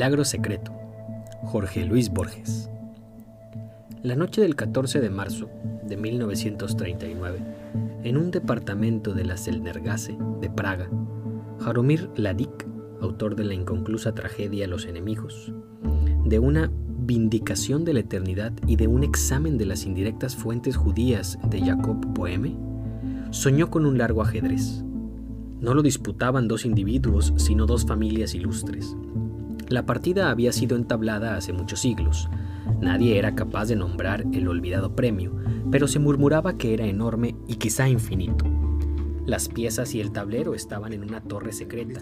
Milagro secreto. Jorge Luis Borges. La noche del 14 de marzo de 1939, en un departamento de la Selnergasse de Praga, Jaromir Ladik, autor de la inconclusa tragedia Los enemigos, de una vindicación de la eternidad y de un examen de las indirectas fuentes judías de Jacob Boehme, soñó con un largo ajedrez. No lo disputaban dos individuos, sino dos familias ilustres. La partida había sido entablada hace muchos siglos. Nadie era capaz de nombrar el olvidado premio, pero se murmuraba que era enorme y quizá infinito. Las piezas y el tablero estaban en una torre secreta.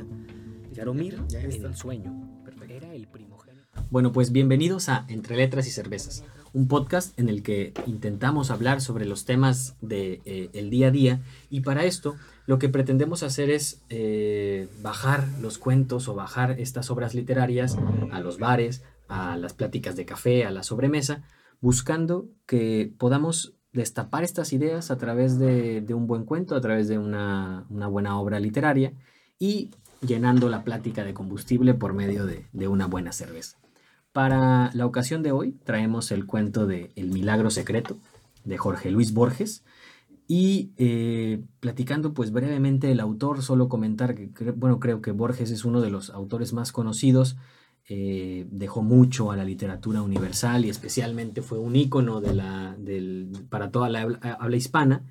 Yaromir, en el sueño, era el primogénito. Bueno, pues bienvenidos a Entre Letras y Cervezas, un podcast en el que intentamos hablar sobre los temas del de, eh, día a día y para esto lo que pretendemos hacer es eh, bajar los cuentos o bajar estas obras literarias a los bares, a las pláticas de café, a la sobremesa, buscando que podamos destapar estas ideas a través de, un buen cuento, a través de una, buena obra literaria y llenando la plática de combustible por medio de una buena cerveza. Para la ocasión de hoy traemos el cuento de El Milagro Secreto de Jorge Luis Borges, y eh, platicando pues brevemente el autor, solo comentar que, bueno, creo que Borges es uno de los autores más conocidos, eh, dejó mucho a la literatura universal y especialmente fue un ícono de la, del, para toda la habla, habla hispana.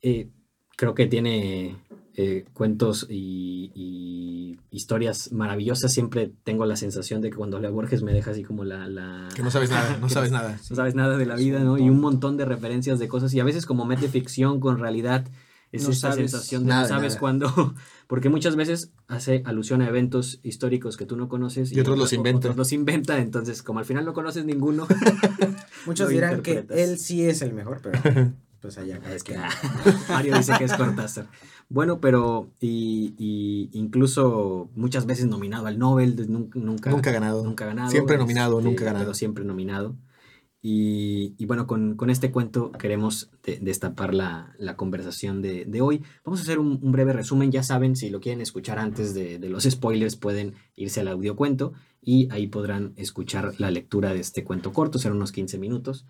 Eh, creo que tiene eh, cuentos y, y, historias maravillosas. Siempre tengo la sensación de que cuando leo Borges me deja así como la... la que no sabes nada, no sabes nada. No sabes nada de la vida, ¿no? Y un montón de referencias de cosas. Y a veces como mete ficción con realidad, es No esta sabes sensación de nada, no sabes cuándo... Porque muchas veces hace alusión a eventos históricos que tú no conoces. Y otros los inventa. Otros los inventa, entonces como al final no conoces ninguno... Muchos dirán que él sí es el mejor, pero pues allá cada Es que. Mario dice que es Cortázar. Bueno, pero y, y incluso muchas veces nominado al Nobel, nunca, nunca, Nunca ganado. nunca ganado. Siempre nominado, este, nunca ganado. Pero siempre nominado. Y, y bueno, con, con este cuento queremos de- destapar la, la conversación de, de hoy. Vamos a hacer un, un breve resumen. Ya saben, si lo quieren escuchar antes de, de los spoilers, pueden irse al audiocuento y ahí podrán escuchar la lectura de este cuento corto. Serán unos 15 minutos.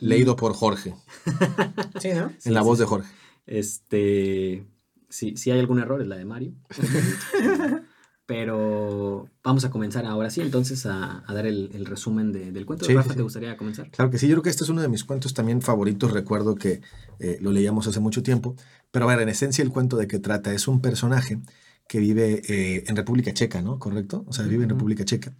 Leído por Jorge, Sí, ¿no? Sí, en la sí, voz sí. de Jorge. Este, si, si hay algún error es la de Mario. Pero vamos a comenzar ahora sí, entonces a, a dar el, el resumen de- del cuento. Sí, Rafa, sí. ¿te gustaría comenzar? Claro que sí, yo creo que este es uno de mis cuentos también favoritos. Recuerdo que eh, lo leíamos hace mucho tiempo. Pero a ver, en esencia, el cuento de qué trata es un personaje que vive eh, en República Checa, ¿no? ¿Correcto? O sea, vive en. República Checa.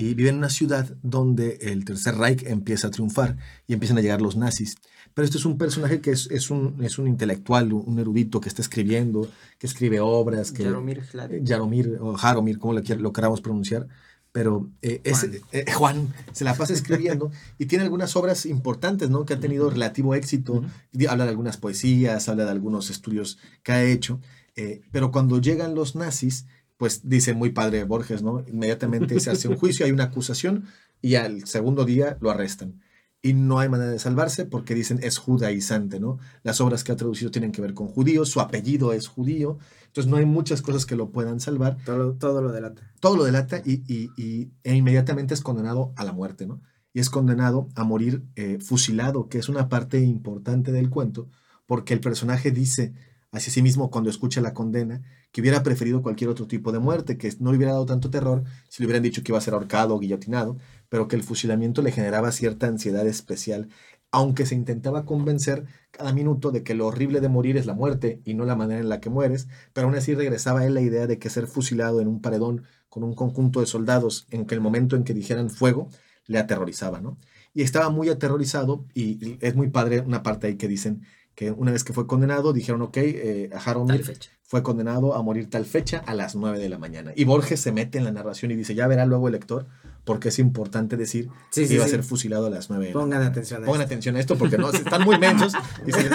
Y vive en una ciudad donde el Tercer Reich empieza a triunfar y empiezan a llegar los nazis. Pero este es un personaje que es, es, un, es un intelectual, un erudito que está escribiendo, que escribe obras, que, Jaromir Hlad. eh, Jaromir o Jaromir, como lo, lo queramos pronunciar, pero eh, es- Juan. eh, Juan se la pasa escribiendo y tiene algunas obras importantes, ¿no? Que ha tenido relativo éxito. Di- Habla de algunas poesías, habla de algunos estudios que ha hecho, eh, pero cuando llegan los nazis, pues dice muy padre Borges, ¿no? Inmediatamente se hace un juicio, hay una acusación y al segundo día lo arrestan. Y no hay manera de salvarse porque dicen es judaizante, ¿no? Las obras que ha traducido tienen que ver con judíos, su apellido es judío, entonces no hay muchas cosas que lo puedan salvar. Todo, todo lo delata. Todo lo delata y, y- y- e inmediatamente es condenado a la muerte, ¿no? Y es condenado a morir eh, fusilado, que es una parte importante del cuento, porque el personaje dice hacia sí mismo cuando escucha la condena que hubiera preferido cualquier otro tipo de muerte, que no le hubiera dado tanto terror si le hubieran dicho que iba a ser ahorcado o guillotinado, pero que el fusilamiento le generaba cierta ansiedad especial, aunque se intentaba convencer cada minuto de que lo horrible de morir es la muerte y no la manera en la que mueres, pero aún así regresaba a él la idea de que ser fusilado en un paredón con un conjunto de soldados en que el momento en que dijeran fuego le aterrorizaba, ¿no? Y estaba muy aterrorizado y, es muy padre una parte ahí que dicen que una vez que fue condenado dijeron, ok, eh, Jaromir fue condenado a morir tal fecha a las 9 de la mañana. Y Borges se mete en la narración y dice, ya verá luego el lector, porque es importante decir Sí, que sí, iba sí. a ser fusilado a las 9 de la Pongan atención a Pongan esto. atención a esto porque no, están muy mensos. Dicen,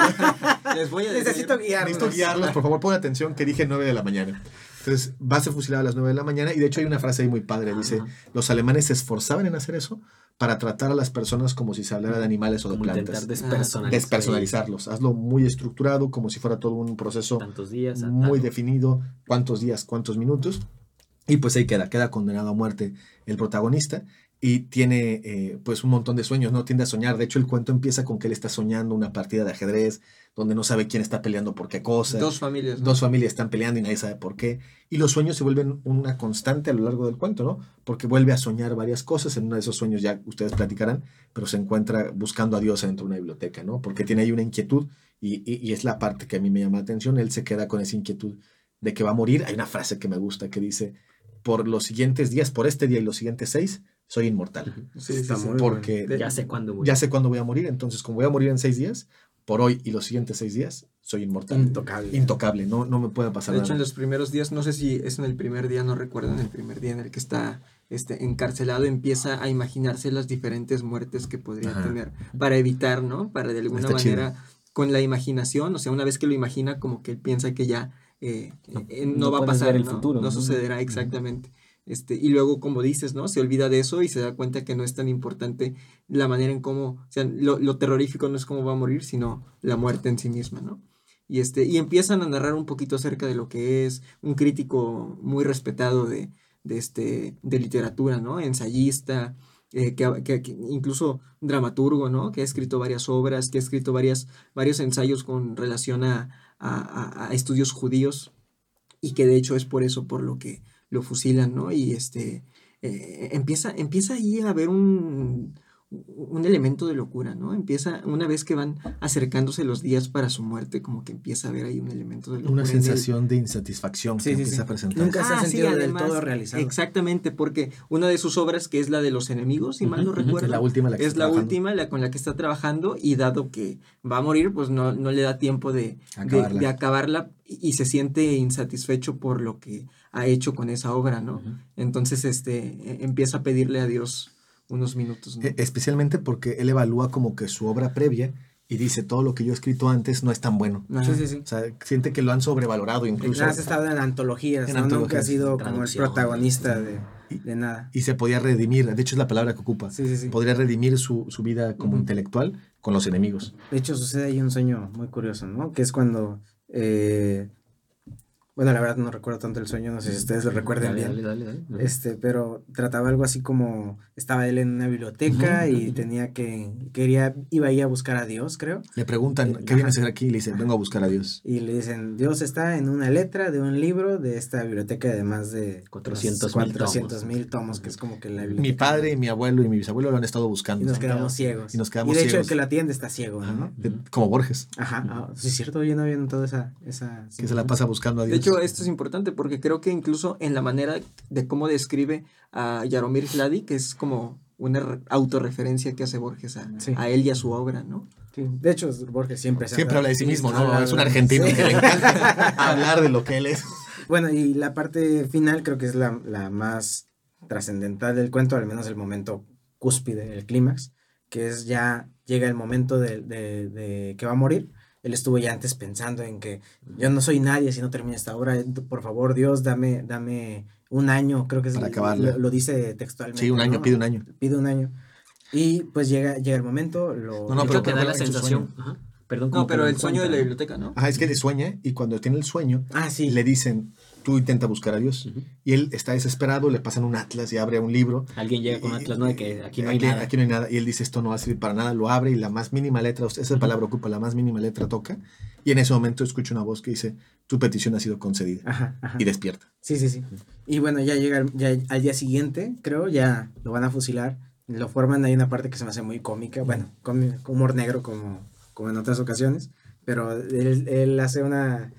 Les voy a Necesito guiarlos. Necesito guiarlos, por favor, pongan atención que dije 9 de la mañana. Entonces, va a ser fusilado a las 9 de la mañana y de hecho hay una frase ahí muy padre, dice, los alemanes se esforzaban en hacer eso para tratar a las personas como si se hablara de animales o de Como plantas. despersonalizar. Despersonalizarlos, hazlo muy estructurado, como si fuera todo un proceso días. muy definido, cuántos días, cuántos minutos. Y pues ahí queda, queda condenado a muerte el protagonista y tiene eh, pues un montón de sueños, ¿no? Tiende a soñar. De hecho, el cuento empieza con que él está soñando una partida de ajedrez donde no sabe quién está peleando por qué cosa. Dos familias. ¿no? Dos familias están peleando y nadie sabe por qué. Y los sueños se vuelven una constante a lo largo del cuento, ¿no? Porque vuelve a soñar varias cosas. En uno de esos sueños ya ustedes platicarán, pero se encuentra buscando a Dios dentro de una biblioteca, ¿no? Porque tiene ahí una inquietud y, y, y es la parte que a mí me llama la atención. Él se queda con esa inquietud de que va a morir. Hay una frase que me gusta que dice, por los siguientes días, por este día y los siguientes seis, soy inmortal. Sí, sí, Está sí. muy Porque De- Ya sé cuándo voy. ya sé cuándo voy a morir. Entonces, como voy a morir en seis días, por hoy y los siguientes seis días, soy inmortal. Intocable. Intocable, no, no me puede pasar De hecho, en nada. los primeros días, no sé si es en el primer día, no recuerdo, en el primer día en el que está este, encarcelado, empieza a imaginarse las diferentes muertes que podría Ajá. tener para evitar, ¿no? Para de alguna Está chido. manera, con la imaginación, o sea, una vez que lo imagina, como que él piensa que ya eh, eh, no, no va a pasar, ver el ¿no? futuro, No ¿no? sucederá exactamente. Este, y luego, como dices, ¿no? Se olvida de eso y se da cuenta que no es tan importante la manera en cómo, o sea, lo, lo terrorífico no es cómo va a morir, sino la muerte en sí misma, ¿no? Y, este, y empiezan a narrar un poquito acerca de lo que es un crítico muy respetado de, de, este, de literatura, ¿no? Ensayista, eh, que, incluso dramaturgo, ¿no? Que ha escrito varias obras, que ha escrito varias, varios ensayos con relación a- a estudios judíos y que de hecho es por eso por lo que lo fusilan, ¿no? Y este, eh, empieza, empieza ahí a haber un, un elemento de locura, ¿no? Empieza, una vez que van acercándose los días para su muerte, como que empieza a haber ahí un elemento de locura. Una sensación de insatisfacción Sí, que sí, empieza sí. a presentar. Nunca se ha Ah, sí, sentido del todo realizado. Exactamente, porque una de sus obras, que es la de los enemigos, si mal no recuerdo, Es la última la que es está la trabajando. última la con la que está trabajando y dado que va a morir, pues no, no le da tiempo de de- Acabarla. de acabarla y, y se siente insatisfecho por lo que ha hecho con esa obra, ¿no? Entonces, este, e- empieza a pedirle a Dios unos minutos, ¿no? E- Especialmente porque él evalúa como que su obra previa y dice todo lo que yo he escrito antes no es tan bueno. Sí, sí, sí. O sea, siente que lo han sobrevalorado incluso. Has estado en antologías, En ¿no? Nunca antologías, has sido como el protagonista de, de nada. Y se podía redimir, de hecho es la palabra que ocupa. Sí, sí, sí. Podría redimir su, su vida como intelectual con los enemigos. De hecho, sucede ahí un sueño muy curioso, ¿no? Que es cuando. eh, bueno, la verdad no recuerdo tanto el sueño, no sé si ustedes lo recuerden Dale, bien. dale, dale, dale. Este, pero trataba algo así como estaba él en una biblioteca y tenía que quería iba ahí a buscar a Dios, creo, Le preguntan, Eh, ¿qué viene a ajá. hacer aquí? Y le dice, vengo a buscar a Dios. y le dicen, "Dios está en una letra de un libro de esta biblioteca de más de 400,000 400 mil tomos, que es como que la biblioteca. Mi padre, mi abuelo y mi bisabuelo lo han estado buscando. y nos ¿no? quedamos ciegos. Y nos quedamos de hecho ciegos. el que la atiende está ciego, Ajá, ¿no? como Borges, Ajá, ah, sí es cierto, yo no había notado esa esa que se la pasa buscando a Dios. Hecho, esto es importante porque creo que incluso en la manera de cómo describe a Jaromir Hladi, que es como una re- autorreferencia que hace Borges a, Sí. a él y a su obra, ¿no? Sí, De hecho, Borges siempre se Siempre habla de sí mismo, ¿no? habla Es un argentino sí. que le encanta hablar de lo que él es. Bueno, y la parte final creo que es la, la más trascendental del cuento, al menos el momento cúspide, el clímax, que es ya llega el momento de, de- de que va a morir. Él estuvo ya antes pensando en que yo no soy nadie si no termina esta obra. Por favor, Dios, dame, dame un año, creo que es Para acabarla. Lo, lo dice textualmente. Sí, un año, ¿no? pide un año. Pide un año. Y pues llega, llega el momento, lo... No, no, pero- te da la sensación. Ajá. Perdón, No, pero que el sueño de la cuenta. biblioteca, ¿no? Ajá, es que le sueña y cuando tiene el sueño, Ah, sí. le dicen, tú intenta buscar a Dios. Y él está desesperado, le pasan un atlas y abre un libro. Alguien llega con Y- Atlas, ¿no? De que aquí no hay aquí, nada. aquí no hay nada. Y él dice, esto no va a servir para nada. Lo abre y la más mínima letra, esa palabra ocupa, la más mínima letra toca. Y en ese momento escucha una voz que dice, tu petición ha sido concedida. Ajá, ajá. Y despierta. Sí, sí, sí. Y bueno, ya llega ya al día siguiente, creo, ya lo van a fusilar. Lo forman, hay una parte que se me hace muy cómica, bueno, cómi- humor negro como, como en otras ocasiones, pero él, él hace una,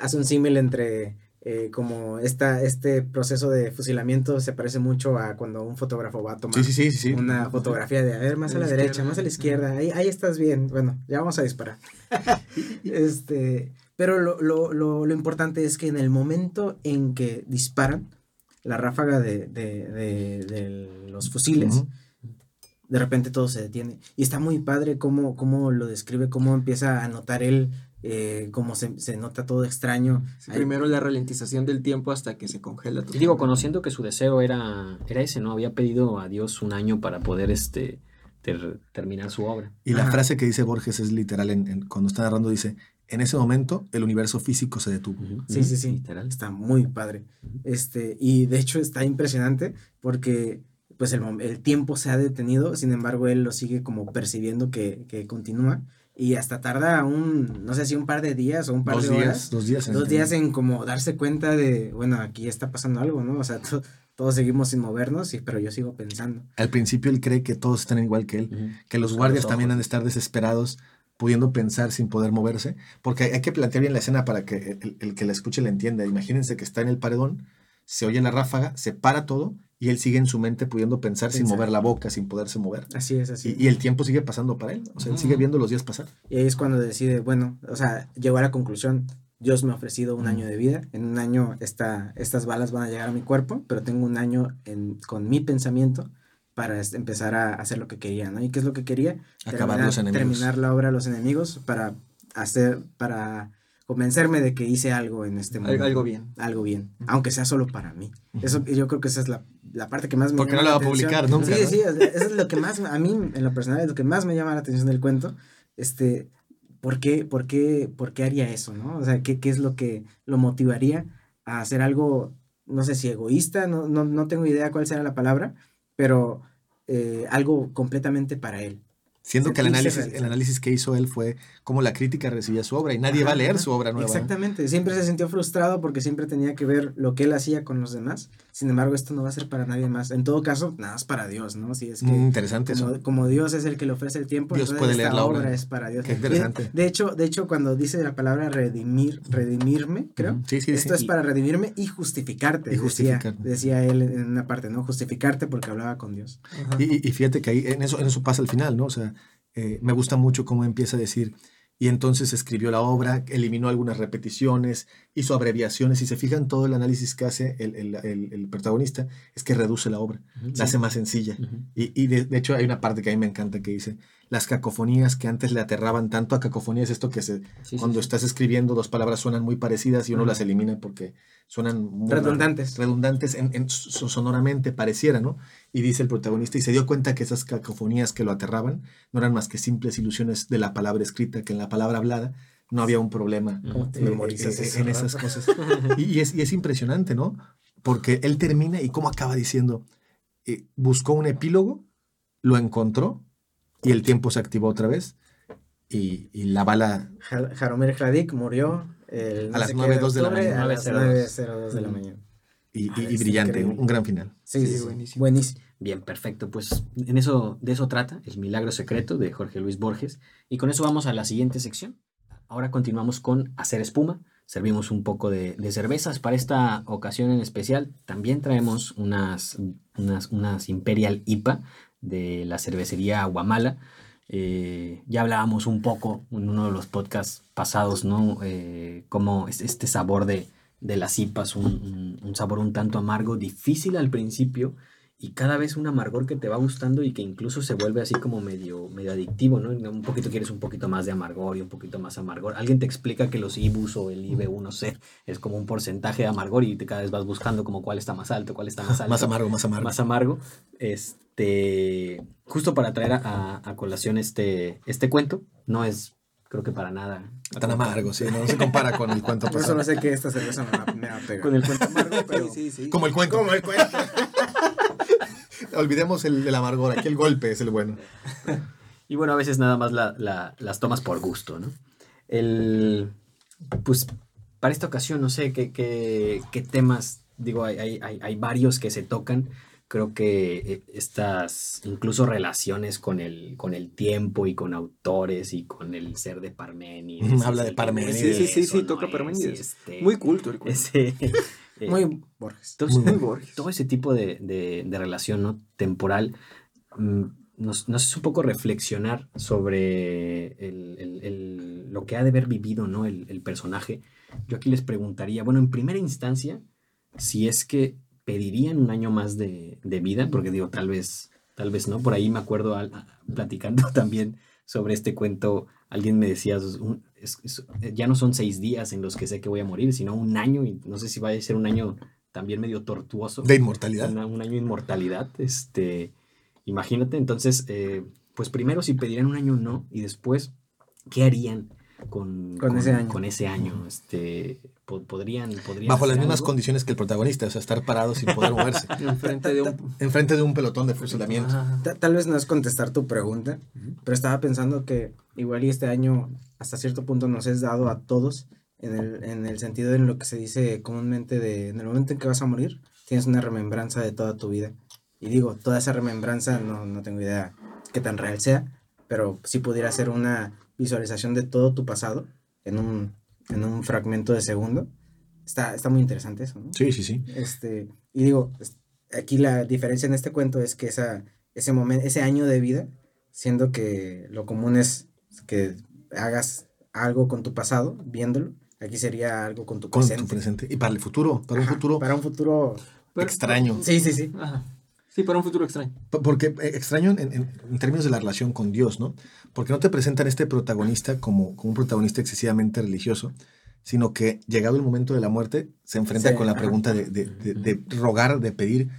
hace un símil entre eh, como esta, este proceso de fusilamiento se parece mucho a cuando un fotógrafo va a tomar Sí, sí, sí, sí. sí. una fotografía de, a ver, más A la la derecha, más a la izquierda, ahí, ahí estás bien, bueno, ya vamos a disparar. este, pero lo, lo, lo, lo importante es que en el momento en que disparan la ráfaga de, de, de, de los fusiles, de repente todo se detiene. Y está muy padre cómo, cómo lo describe, cómo empieza a notar él, eh, cómo se, se nota todo extraño. Sí, primero la ralentización del tiempo hasta que se congela todo. Y digo, conociendo que su deseo era, era ese, ¿no? Había pedido a Dios un año para poder este, ter- terminar su obra. Y la Ajá. frase que dice Borges es literal, en, en- cuando está narrando dice, en ese momento el universo físico se detuvo. Sí, sí, sí. Literal. Está muy padre. Este, y de hecho está impresionante porque pues el, el tiempo se ha detenido, sin embargo él lo sigue como percibiendo que, que continúa y hasta tarda un, no sé si un par de días o un par Dos de días, horas, dos días. en dos días en como darse cuenta de, bueno, aquí está pasando algo, ¿no? O sea, to- todos seguimos sin movernos, y, pero yo sigo pensando. Al principio él cree que todos están igual que él, que los guardias los también han de estar desesperados, pudiendo pensar sin poder moverse, porque hay, hay que plantear bien la escena para que el, el que la escuche la entienda. Imagínense que está en el paredón, se oye la ráfaga, se para todo y él sigue en su mente pudiendo pensar sin Pensar. mover la boca, sin poderse mover. Así es, así. Y, y el tiempo sigue pasando para él, o sea, él sigue viendo los días pasar. Y ahí es cuando decide, bueno, o sea, llegó a la conclusión, Dios me ha ofrecido un Mm. año de vida, en un año esta, estas balas van a llegar a mi cuerpo, pero tengo un año en, con mi pensamiento para empezar a hacer lo que quería, ¿no? ¿Y qué es lo que quería? Acabar terminar, los enemigos. terminar la obra a los enemigos para hacer, para convencerme de que hice algo en este mundo. Al- Algo bien. Algo bien, aunque sea solo para mí. Eso, yo creo que esa es la, la parte que más me Porque llama no la va a publicar nunca, Sí, ¿no? sí, eso es lo que más, a mí, en lo personal, es lo que más me llama la atención del cuento. Este, ¿por qué, por qué, por qué haría eso, no? O sea, ¿qué, qué es lo que lo motivaría a hacer algo, no sé si egoísta, no, no, no tengo idea cuál será la palabra, pero eh, algo completamente para él. Siendo que el análisis, el análisis que hizo él fue cómo la crítica recibía su obra y nadie va a leer ajá. su obra nueva. ¿no? Exactamente, siempre se sintió frustrado porque siempre tenía que ver lo que él hacía con los demás. Sin embargo, esto no va a ser para nadie más. En todo caso, nada más para Dios, ¿no? Si es que Mm, interesante eso. como, como Dios es el que le ofrece el tiempo, Dios entonces puede esta leer la obra. obra es para Dios. Qué interesante. De, hecho, de hecho, cuando dice la palabra redimir, redimirme, creo, Ujú. Sí, sí, esto sí. es para redimirme y justificarte, Y decía- justificarte. Decía, él en una parte, ¿no? Justificarte porque hablaba con Dios. Y- y fíjate que ahí en eso, en eso pasa al final, ¿no? O sea, eh, me gusta mucho cómo empieza a decir, y entonces escribió la obra, eliminó algunas repeticiones, hizo abreviaciones, y se fijan todo el análisis que hace el, el- el- el protagonista, es que reduce la obra, la hace más sencilla. Y, y de, de hecho hay una parte que a mí me encanta que dice, las cacofonías que antes le aterraban tanto a cacofonías, esto que se, Sí, cuando sí. estás escribiendo dos palabras suenan muy parecidas y uno las elimina porque suenan Redundantes. redundantes en, en so- sonoramente pareciera, ¿no? Y dice el protagonista, y se dio cuenta que esas cacofonías que lo aterraban no eran más que simples ilusiones de la palabra escrita, que en la palabra hablada no había un problema ¿Cómo te eh, memorizas eh, eso, en esas cosas. Y, y es, y es impresionante, ¿no? Porque él termina y cómo acaba diciendo, eh, buscó un epílogo, lo encontró y el tiempo se activó otra vez y, y la bala Ja- Jaromir Kladik murió el, A las sé qué 9:02 de la mañana. A las 9.02 de la mañana. y, y- Ah, y brillante, un, increíble. un gran final. Sí, Sí, sí, sí. buenísimo. Buenísimo. Bien, perfecto. Pues en eso, de eso trata El Milagro Secreto de Jorge Luis Borges. Y con eso vamos a la siguiente sección. Ahora continuamos con hacer espuma. Servimos un poco de, de cervezas. Para esta ocasión en especial, también traemos unas, unas, unas Imperial IPA de la cervecería Aguamala. Eh, ya hablábamos un poco en uno de los podcasts pasados, ¿no? Eh, cómo es este sabor de, de las IPAs, un sabor un tanto amargo, difícil al principio, y cada vez un amargor que te va gustando y que incluso se vuelve así como medio, medio adictivo, ¿no? Un poquito quieres un poquito más de amargor y un poquito más amargor. Alguien te explica que los IBUs o el IBU, no sé, es como un porcentaje de amargor y te cada vez vas buscando como cuál está más alto, cuál está más alto Más amargo, más amargo. más amargo. Este, justo para traer a, a colación este, este cuento, no es, creo que para nada. Tan amargo, sí, no se compara con el cuento Yo pasado. solo sé que esta cerveza me va, me va a pegar. Con el cuento amargo, pero Sí, sí, sí. Como el cuento. Como el cuento. Olvidemos el, el amargor, aquí el golpe es el bueno. Y bueno, a veces nada más la- la- las tomas por gusto, ¿no? El, pues para esta ocasión, no sé qué, qué, qué temas, digo, hay, hay, hay- hay varios que se tocan. Creo que eh, estas, incluso relaciones con el, con el tiempo y con autores y con el ser de Parménides. Ujú, habla de Sí, Parménides. Sí, sí, sí, sí, no toca es, Parménides. este- Muy culto el cuento. eh, Muy Borges. todo, Muy ese- Borges. todo ese tipo de, de- de relación ¿no? temporal mm, nos, nos hace un poco reflexionar sobre el- el- el- lo que ha de haber vivido ¿no? el, el personaje. Yo aquí les preguntaría, bueno, en primera instancia, si es que pedirían un año más de, de vida, porque digo, tal vez, tal vez no. Por ahí me acuerdo al- a- platicando también sobre este cuento, alguien me decía, "Es un- es- es- ya no son seis días en los que sé que voy a morir, sino un año, y no sé si va a ser un año también medio tortuoso. De inmortalidad. Una- un año de inmortalidad. Este, imagínate, entonces, eh, pues primero si pedirían un año no, y después, ¿qué harían con, Con ese año. con ese año. Este, po- podrían, podrían Bajo las mismas algo? condiciones que el protagonista, o sea, estar parado sin poder moverse. Enfrente de un... enfrente de un pelotón de fusilamiento. Tal vez no es contestar tu pregunta, pero estaba pensando que igual y este año hasta cierto punto nos es dado a todos en el, en el sentido en lo que se dice comúnmente de en el momento en que vas a morir, tienes una remembranza de toda tu vida. Y digo, toda esa remembranza no, no tengo idea qué tan real sea, pero si pudiera ser una visualización de todo tu pasado en un, en un fragmento de segundo. Está, está muy interesante eso, ¿no? Sí, sí, sí. Este, y digo, aquí la diferencia en este cuento es que esa, ese momento, ese año de vida, siendo que lo común es que hagas algo con tu pasado, viéndolo, aquí sería algo con tu Con presente. tu presente. Y para el futuro, para un Ajá, futuro Para un futuro. Extraño. Sí, sí, sí. Ajá. Sí, para un futuro extraño. Porque eh, extraño en, en- en términos de la relación con Dios, ¿no? Porque no te presentan este protagonista como, como un protagonista excesivamente religioso, sino que llegado el momento de la muerte se enfrenta Sí, con la pregunta de, de- de- de rogar, de pedir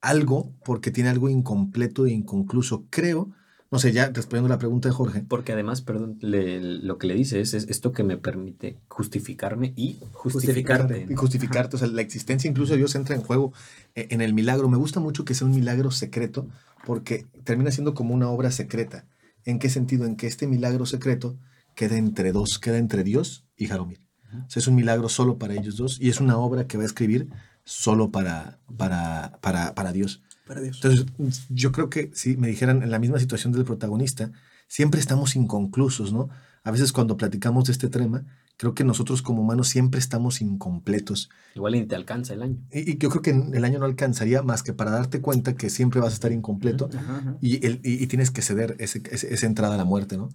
algo porque tiene algo incompleto e inconcluso. Creo, no sé, ya respondiendo a la pregunta de Jorge, Porque además, perdón, le- lo que le dice es, es esto que me permite justificarme y justificarte. y justificarte, o sea, la existencia incluso de Dios entra en juego eh, en el milagro. Me gusta mucho que sea un milagro secreto porque termina siendo como una obra secreta. ¿En qué sentido? En que este milagro secreto queda entre dos, queda entre Dios y Jaromir. O sea, es un milagro solo para ellos dos y es una obra que va a escribir solo para, para, para, para Dios. Para Dios. Entonces, yo creo que si me dijeran en la misma situación del protagonista, siempre estamos inconclusos, ¿no? A veces cuando platicamos de este tema, creo que nosotros como humanos siempre estamos incompletos. Igual y te alcanza el año. Y, y yo creo que el año no alcanzaría más que para darte cuenta que siempre vas a estar incompleto Ajá, ajá. y, el- y- y tienes que ceder ese- ese- esa entrada a la muerte, ¿no?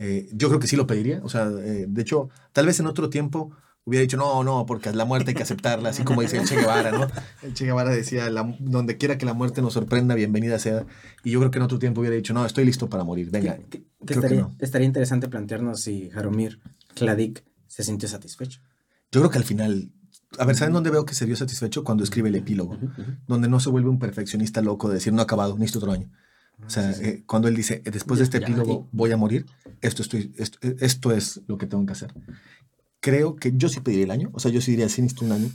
Eh, yo creo que sí lo pediría. O sea, eh, de hecho, tal vez en otro tiempo hubiera dicho, no, no, porque la muerte hay que aceptarla, así como dice el Che Guevara, ¿no? El Che Guevara decía, "La- donde quiera que la muerte nos sorprenda, bienvenida sea. Y yo creo que en otro tiempo hubiera dicho, no, estoy listo para morir, venga. Que- que- estaría, no. estaría interesante plantearnos si Jaromir Kladik se sintió satisfecho. Yo creo que al final, a ver, ¿saben dónde veo que se vio satisfecho? Cuando escribe el epílogo, Ujú, ujú. donde no se vuelve un perfeccionista loco de decir, no ha acabado, necesito otro año. O sea, Sí, sí. eh, cuando él dice, después de este epílogo voy a morir, esto, estoy, esto, esto es lo que tengo que hacer. Creo que yo sí pediría el año, o sea, yo sí diría, sí necesito un año,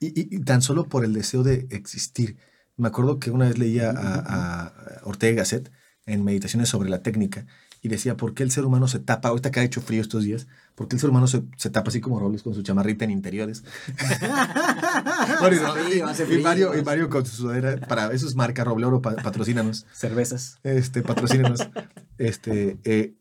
y, y- y tan solo por el deseo de existir. Me acuerdo que una vez leía a, a Ortega Gasset en Meditaciones sobre la técnica, y decía, ¿por qué el ser humano se tapa, ahorita que ha hecho frío estos días, por qué el ser humano se, se tapa así como Robles con su chamarrita en interiores? Bueno, y. Mario, y Mario con su sudadera, para eso es marca Roble Oro, pa- patrocínanos Cervezas. este, patrocínenos. este, eh,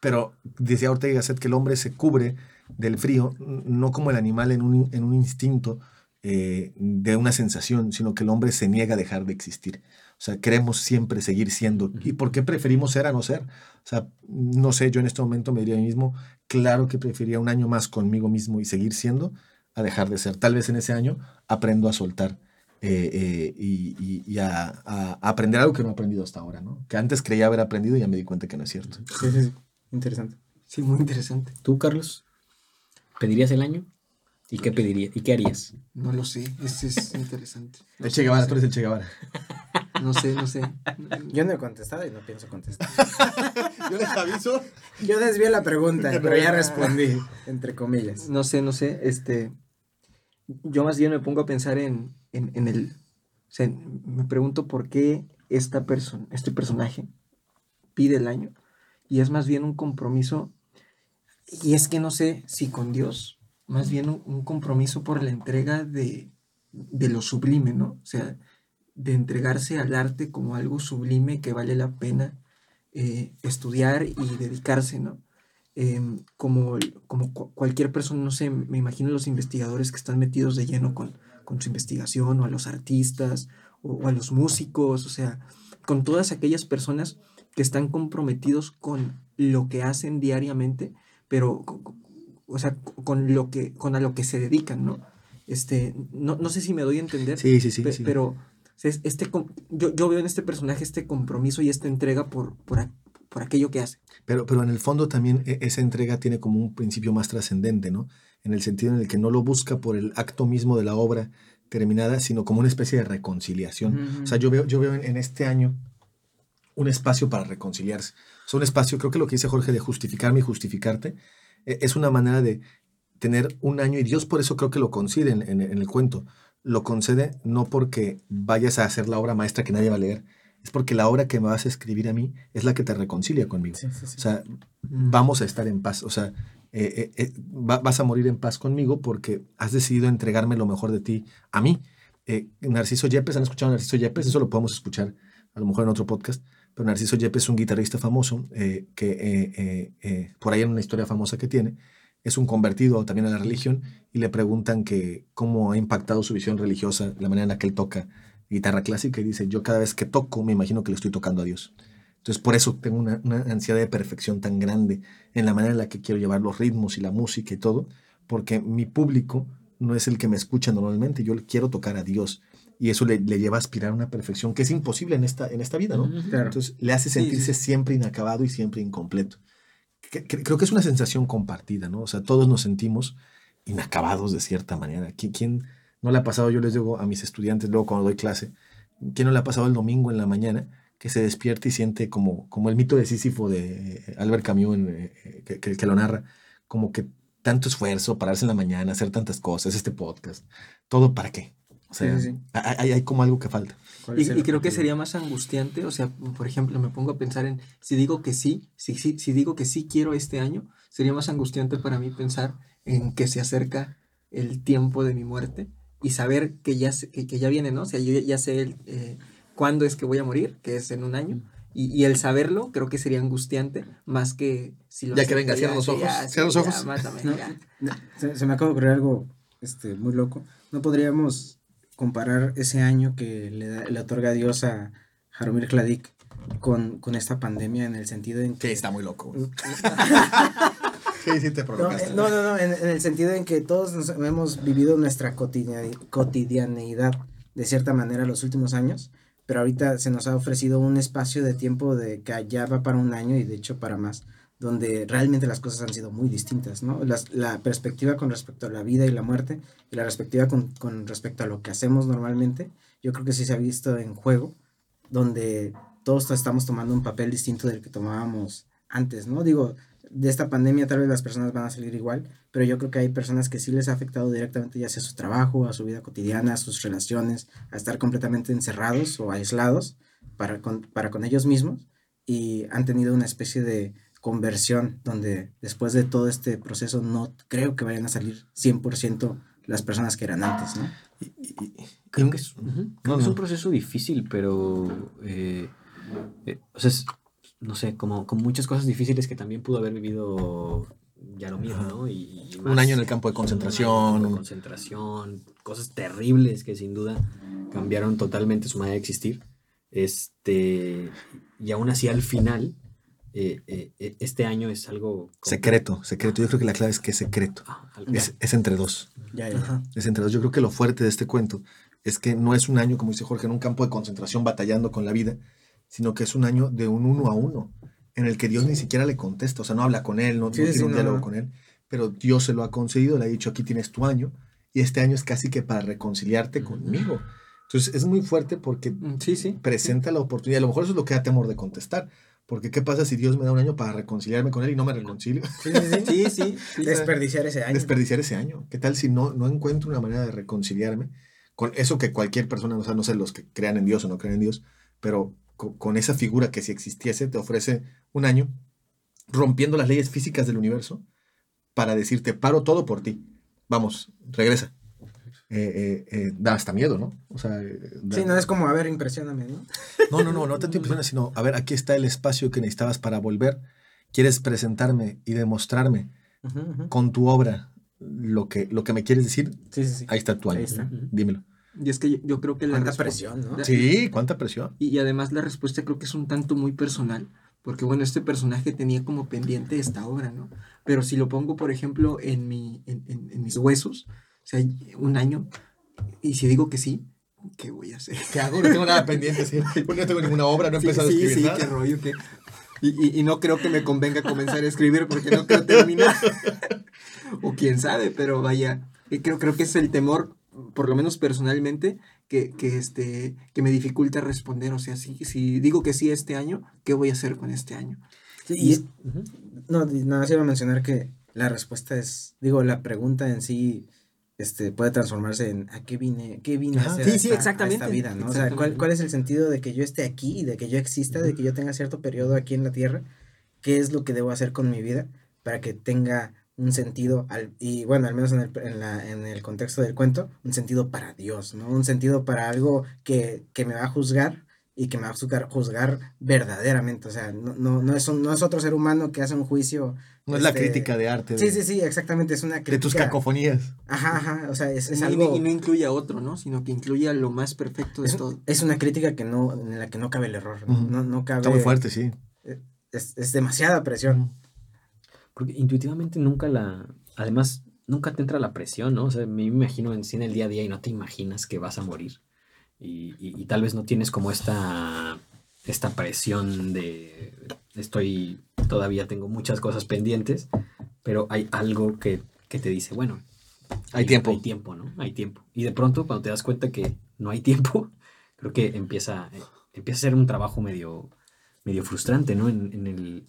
pero decía Ortega Gasset que el hombre se cubre del frío, no como el animal en un, en un instinto eh, de una sensación, sino que el hombre se niega a dejar de existir. O sea, queremos siempre seguir siendo. ¿Y por qué preferimos ser a no ser? O sea, no sé, yo en este momento me diría a mí mismo, claro que preferiría un año más conmigo mismo y seguir siendo a dejar de ser. Tal vez en ese año aprendo a soltar eh, eh, y, y- y a, a- a aprender algo que no he aprendido hasta ahora, ¿no? Que antes creía haber aprendido y ya me di cuenta que no es cierto. Sí, sí, sí. Interesante. Sí, muy interesante. ¿Tú, Carlos? ¿Pedirías el año? ¿Y qué pedirías? ¿Y qué harías? No lo sé. Ese es interesante. No El Che Guevara, no tú eres el Che Guevara. No sé, no sé. Yo no he contestado y no pienso contestar. Yo les aviso. Yo desvié la pregunta, pero ya respondí, entre comillas. No sé, no sé. Este. Yo más bien me pongo a pensar en, en, en el. O sea, me pregunto por qué esta persona, este personaje pide el año. Y es más bien un compromiso. Y es que no sé si con Dios, más bien un, compromiso por la entrega de, de lo sublime, ¿no? O sea, de entregarse al arte como algo sublime que vale la pena eh, estudiar y dedicarse, ¿no? Em, como, como cu- cualquier persona, no sé, me imagino los investigadores que están metidos de lleno con, con su investigación, o a los artistas, o, o a los músicos, o sea, con todas aquellas personas que están comprometidos con lo que hacen diariamente, pero, o sea, co- con lo que, con a lo que se dedican, ¿no? Este, no, no sé si me doy a entender, Sí, sí, sí. pe- sí. pero este, yo, yo veo en este personaje este compromiso y esta entrega por, por, por aquello que hace. Pero, pero en el fondo también e- esa entrega tiene como un principio más trascendente, ¿no? En el sentido en el que no lo busca por el acto mismo de la obra terminada, sino como una especie de reconciliación. O sea, yo veo, yo veo en, en este año un espacio para reconciliarse. Sea, un espacio, creo que lo que dice Jorge de justificarme y justificarte, e- es una manera de tener un año y Dios por eso creo que lo concede en, en- en el cuento. Lo concede no porque vayas a hacer la obra maestra que nadie va a leer, es porque la obra que me vas a escribir a mí es la que te reconcilia conmigo. Sí, sí, sí. O sea, vamos a estar en paz. O sea, eh, eh, eh, va- vas a morir en paz conmigo porque has decidido entregarme lo mejor de ti a mí. Narciso Yepes, ¿han escuchado a Narciso Yepes? Eso lo podemos escuchar a lo mejor en otro podcast. Pero Narciso Yepes es un guitarrista famoso eh, que eh, eh, por ahí en una historia famosa que tiene, es un convertido también a la religión y le preguntan que cómo ha impactado su visión religiosa, la manera en la que él toca guitarra clásica y dice, yo cada vez que toco me imagino que le estoy tocando a Dios. Entonces por eso tengo una, una ansiedad de perfección tan grande en la manera en la que quiero llevar los ritmos y la música y todo, porque mi público no es el que me escucha normalmente, yo quiero tocar a Dios y eso le, le lleva a aspirar a una perfección que es imposible en esta, en esta vida, ¿no? Claro. Entonces le hace sentirse sí. siempre inacabado y siempre incompleto. Que- que- creo que es una sensación compartida, ¿no? O sea, todos nos sentimos inacabados de cierta manera. ¿Qui- ¿Quién no le ha pasado? Yo les digo a mis estudiantes luego cuando doy clase, ¿quién no le ha pasado el domingo en la mañana que se despierta y siente como, como el mito de Sísifo de eh, Albert Camus en, eh, que, que- que lo narra, como que tanto esfuerzo, pararse en la mañana, hacer tantas cosas, este podcast, todo para qué? O sea, Sí, sí, sí. Hay, hay- como algo que falta. ¿Cuál Y, creo que sería más angustiante, o sea, por ejemplo, me pongo a pensar en si digo que sí, si, si, si digo que sí quiero este año, sería más angustiante para mí pensar en que se acerca el tiempo de mi muerte y saber que ya, se- que, que ya viene, ¿no? O sea, yo ya, sé el, eh, cuándo es que voy a morir, que es en un año, y, y el saberlo creo que sería angustiante más que si lo Ya que venga, cierra los ojos, ya, cierra los ya, ojos. mátame, No, ya. no, se, se me acaba de ocurrir algo este, muy loco. ¿No podríamos comparar ese año que le, da- le otorga Dios a Jaromir Kladik con, con esta pandemia en el sentido en que... está muy loco. Sí, sí te No, provocaste. eh, no, no, no, en, en el sentido en que todos nos hemos vivido nuestra cotidianeidad de cierta manera los últimos años, pero ahorita se nos ha ofrecido un espacio de tiempo de que ya va para un año y de hecho para más, donde realmente las cosas han sido muy distintas, ¿no? Las- la perspectiva con respecto a la vida y la muerte y la perspectiva con, con respecto a lo que hacemos normalmente, yo creo que sí se ha visto en juego, donde todos estamos tomando un papel distinto del que tomábamos antes, ¿no? Digo, de esta pandemia tal vez las personas van a salir igual, pero yo creo que hay personas que sí les ha afectado directamente ya sea su trabajo, a su vida cotidiana, a sus relaciones, a estar completamente encerrados o aislados para con, para con ellos mismos y han tenido una especie de conversión donde después de todo este proceso no creo que vayan a salir 100% las personas que eran antes, ¿no? Y- y- y- Creo que es, creo No, que es no. un proceso difícil, pero. eh, eh, o sea, es, no sé, como con muchas cosas difíciles que también pudo haber vivido Yaromir, Ajá. ¿no? Y, y Un año en el campo de un año en el concentración. campo de concentración, cosas terribles que sin duda cambiaron totalmente su manera de existir. Este, y aún así, al final, eh, eh, eh, este año es algo. como- Secreto, secreto. Yo creo que la clave es que es secreto. Ah, Es, es entre dos. Ya, ya. Ajá. Es entre dos. Yo creo que lo fuerte de este cuento es que no es un año, como dice Jorge, en un campo de concentración batallando con la vida, sino que es un año de un uno a uno, en el que Dios ni siquiera le contesta, o sea, no habla con él, no, no Sí, tiene sí, un no, diálogo no. con él, pero Dios se lo ha concedido, le ha dicho, aquí tienes tu año, y este año es casi que para reconciliarte conmigo. Entonces es muy fuerte porque Mm, Sí, sí. presenta la oportunidad, a lo mejor eso es lo que da temor de contestar, porque ¿qué pasa si Dios me da un año para reconciliarme con él y no me reconcilio? Sí, sí, sí. Sí. Desperdiciar ese año. desperdiciar ese año. ¿Qué tal si no, no encuentro una manera de reconciliarme con eso que cualquier persona, o sea, no sé los que crean en Dios o no crean en Dios, pero co- con, esa figura que si existiese te ofrece un año rompiendo las leyes físicas del universo para decirte, paro todo por ti. Vamos, regresa. Eh, eh, eh, da hasta miedo, ¿no? O sea, da- Sí, no es como, a ver, impresioname, ¿no? no, no, no, no tanto impresiona, sino, a ver, aquí está el espacio que necesitabas para volver. ¿Quieres presentarme y demostrarme con tu obra lo que, lo que me quieres decir? Sí, sí, sí. Ahí está tu año. Ahí está. Dímelo. Y es que yo, creo que la Cuánta presión, ¿no? Sí, cuánta presión. Y, y además la respuesta creo que es un tanto muy personal, porque bueno, este personaje tenía como pendiente esta obra, ¿no? Pero si lo pongo, por ejemplo, en, mi, en, en- en mis huesos, o sea, un año, y si digo que sí, ¿qué voy a hacer? ¿Qué hago? No tengo nada pendiente. Sí. No tengo ninguna obra, no he Sí, empezado sí, a escribir sí, nada. qué rollo, qué... Y, y- y no creo que me convenga comenzar a escribir porque no creo terminar. o quién sabe, pero vaya, eh, creo, creo que es el temor, por lo menos personalmente, que, que, este, que me dificulta responder. O sea, si, si digo que sí este año, ¿qué voy a hacer con este año? Sí, Y- no, nada más iba a mencionar que la respuesta es, digo, la pregunta en sí este, puede transformarse en ¿a qué vine, qué vine a hacer Sí, sí, esta- a exactamente, esta vida? ¿no? O sea, ¿cuál. ¿cuál es el sentido de que yo esté aquí y de que yo exista, de que yo tenga cierto periodo aquí en la Tierra? ¿Qué es lo que debo hacer con mi vida para que tenga un sentido, al, y bueno, al menos en el, en, la, en el contexto del cuento, un sentido para Dios, ¿no? Un sentido para algo que, que me va a juzgar y que me va a juzgar, juzgar verdaderamente. O sea, no, no, no, es un- no es otro ser humano que hace un juicio. No es la este, crítica de arte. Sí, de- sí, sí, exactamente. Es una crítica. De tus cacofonías. Ajá, ajá. O sea, es, es Y, algo. y no incluye a otro, ¿no? Sino que incluye a lo más perfecto de Es, todo. es una crítica que no, en la que no cabe el error. No, no, no cabe. Está muy fuerte, sí. Es, es demasiada presión. Porque intuitivamente nunca la. Además, nunca te entra la presión, ¿no? O sea, me imagino en sí en el día a día y no te imaginas que vas a morir. Y, y- y tal vez no tienes como esta. Esta presión de. Estoy. Todavía tengo muchas cosas pendientes. Pero hay algo que, que te dice, bueno. Hay tiempo. Hay tiempo, ¿no? Hay tiempo. Y de pronto, cuando te das cuenta que no hay tiempo, creo que empieza, eh, empieza a ser un trabajo medio, medio frustrante, ¿no? En, en el,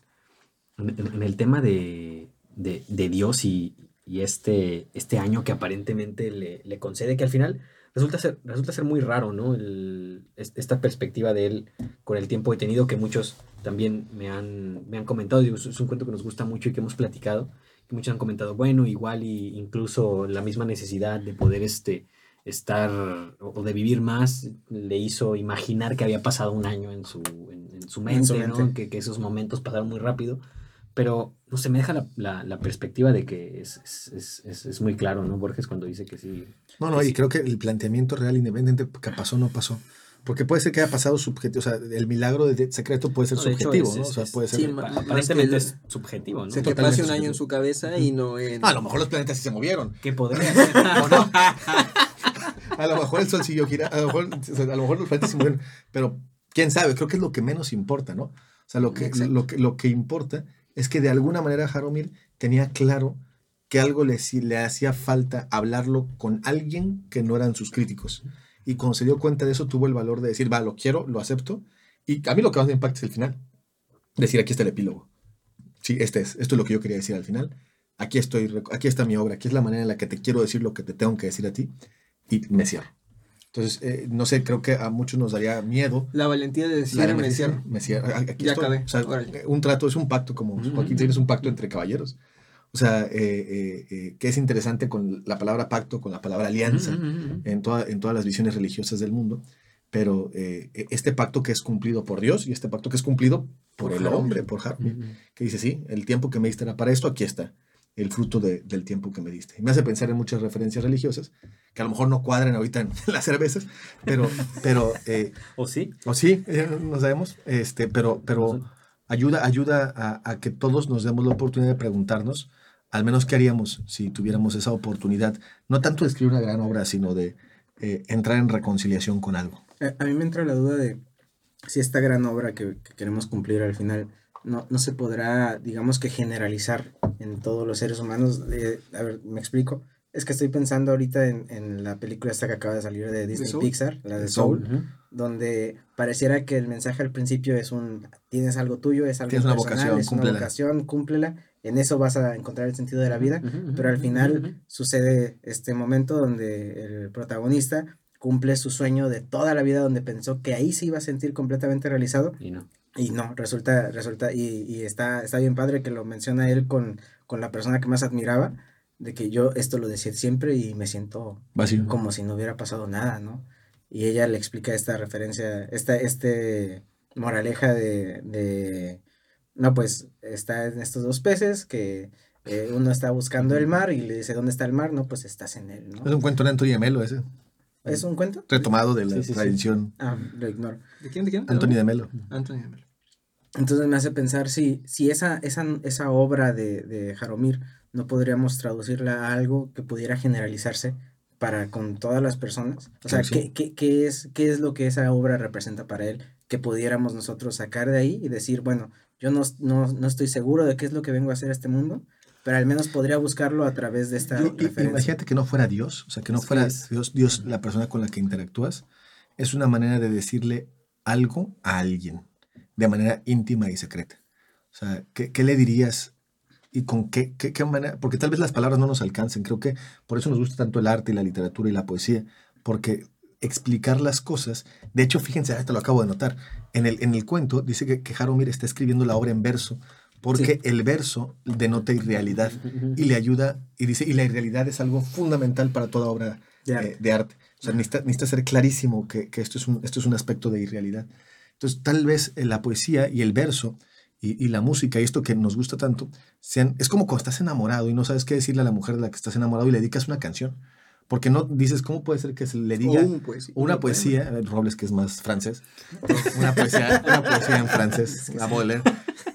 en, en- en el tema de, de- de Dios y, y este, este año que aparentemente le, le concede, que al final resulta ser, resulta ser muy raro, ¿no? El- esta perspectiva de él con el tiempo detenido que muchos también me han, me han comentado. Digo, es un cuento que nos gusta mucho y que hemos platicado. Que muchos han comentado, bueno, igual y incluso la misma necesidad de poder este, estar o de vivir más le hizo imaginar que había pasado un año en su, en, en su mente, En su ¿no? que esos momentos pasaron muy rápido. Pero no se me deja la, la- la perspectiva de que es, es- es- es- es muy claro, ¿no? Borges cuando dice que sí. No, no, y sí. creo que el planteamiento real, independiente que pasó o no pasó. Porque puede ser que haya pasado subjetivo, o sea, el milagro de secreto puede ser No, hecho, subjetivo, es- ¿no? es- o sea, puede ser. sí, aparentemente que es subjetivo, ¿no? Que Totalmente pase un año en su cabeza y no en... No, a lo mejor los planetas sí se movieron. Que podría ser. ¿O no? A lo mejor el sol siguió girando, a lo mejor, o sea, a lo mejor los planetas se movieron, pero quién sabe, creo que es lo que menos importa, ¿no? O sea, lo que, lo que, lo que importa es que de alguna manera Jaromir tenía claro que algo le, le hacía falta hablarlo con alguien que no eran sus críticos. Y cuando se dio cuenta de eso, tuvo el valor de decir, va, lo quiero, lo acepto. Y a mí lo que más me impacta es el final. Decir, aquí está el epílogo. Sí, este es, esto es lo que yo quería decir al final. Aquí estoy, aquí está mi obra, aquí es la manera en la que te quiero decir lo que te tengo que decir a ti. Y me cierro. Entonces, eh, no sé, creo que a muchos nos daría miedo. La valentía de decir, de me cierro. me cierro. Aquí Ya estoy. acabé. O sea, Órale. un trato es un pacto, como. Joaquín Sabina es un pacto entre caballeros. O sea, eh, eh, eh, que es interesante con la palabra pacto, con la palabra alianza en, toda- en todas las visiones religiosas del mundo, pero eh, este pacto que es cumplido por Dios y este pacto que es cumplido por, Por el hombre, por Ujú. que dice, sí, el tiempo que me diste era para esto, aquí está, el fruto de- del tiempo que me diste. Me hace pensar en muchas referencias religiosas, que a lo mejor no cuadran ahorita en las cervezas, pero, pero eh, ¿O sí? o sí, eh, no sabemos, este, pero, pero ayuda, ayuda a, a que todos nos demos la oportunidad de preguntarnos, al menos qué haríamos si tuviéramos esa oportunidad, no tanto de escribir una gran obra, sino de eh, entrar en reconciliación con algo. A, a mí me entra la duda de si esta gran obra que, que queremos cumplir al final no, no se podrá, digamos que generalizar en todos los seres humanos. Eh, a ver, me explico. Es que estoy pensando ahorita en, en la película esta que acaba de salir de Disney Soul? Pixar, la de De Soul, Soul. Ujú. donde pareciera que el mensaje al principio es un, tienes algo tuyo, es algo Tienes una personal, vocación, es una cúmplela. vocación, cúmplela, en eso vas a encontrar el sentido de la vida, Ujú, ujú, pero al final sucede este momento donde el protagonista cumple su sueño de toda la vida donde pensó que ahí se iba a sentir completamente realizado Y no. Y no, resulta, resulta, y, y está, está bien padre que lo menciona él con, con la persona que más admiraba, de que yo esto lo decía siempre y me siento Vacío. como si no hubiera pasado nada, ¿no? Y ella le explica esta referencia, esta, este moraleja de, de, no, pues está en estos dos peces que eh, uno está buscando el mar y le dice, ¿dónde está el mar? No, pues estás en él, Es ¿no? un cuento de Antonio de Melo ese, ¿Es un cuento? retomado de la Sí, sí, sí. tradición. Ah, lo ignoro. ¿De quién? ¿De quién? Antonio de Melo. Antonio de Melo. Entonces me hace pensar si, si esa, esa, esa obra de, de Jaromir no podríamos traducirla a algo que pudiera generalizarse para con todas las personas. O sea. ¿qué, qué, qué es, ¿qué es lo que esa obra representa para él? Que pudiéramos nosotros sacar de ahí y decir, bueno, yo no, no, no estoy seguro de qué es lo que vengo a hacer a este mundo, pero al menos podría buscarlo a través de esta Yo- imagínate que no fuera Dios, o sea, que no Es fuera Dios, Dios la persona con la que interactúas. Es una manera de decirle algo a alguien de manera íntima y secreta. O sea, ¿qué, qué le dirías y con qué, qué, qué manera, porque tal vez las palabras no nos alcancen. Creo que por eso nos gusta tanto el arte y la literatura y la poesía, porque explicar las cosas, de hecho, fíjense, esto lo acabo de notar, en el, en el cuento dice que, que Jaromir está escribiendo la obra en verso, porque el verso denota irrealidad y le ayuda, y dice, y la irrealidad es algo fundamental para toda obra De de arte. arte. de arte. O sea, necesita, necesita ser clarísimo que, que esto, es un, esto es un aspecto de irrealidad. Entonces, tal vez eh, la poesía y el verso y, y la música y esto que nos gusta tanto, sean, es como cuando estás enamorado y no sabes qué decirle a la mujer de la que estás enamorado y le dedicas una canción. Porque no dices, ¿cómo puede ser que se le diga un poesía, una un poesía, eh, Robles que es más francés, una poesía, una poesía en francés, la Baudelaire,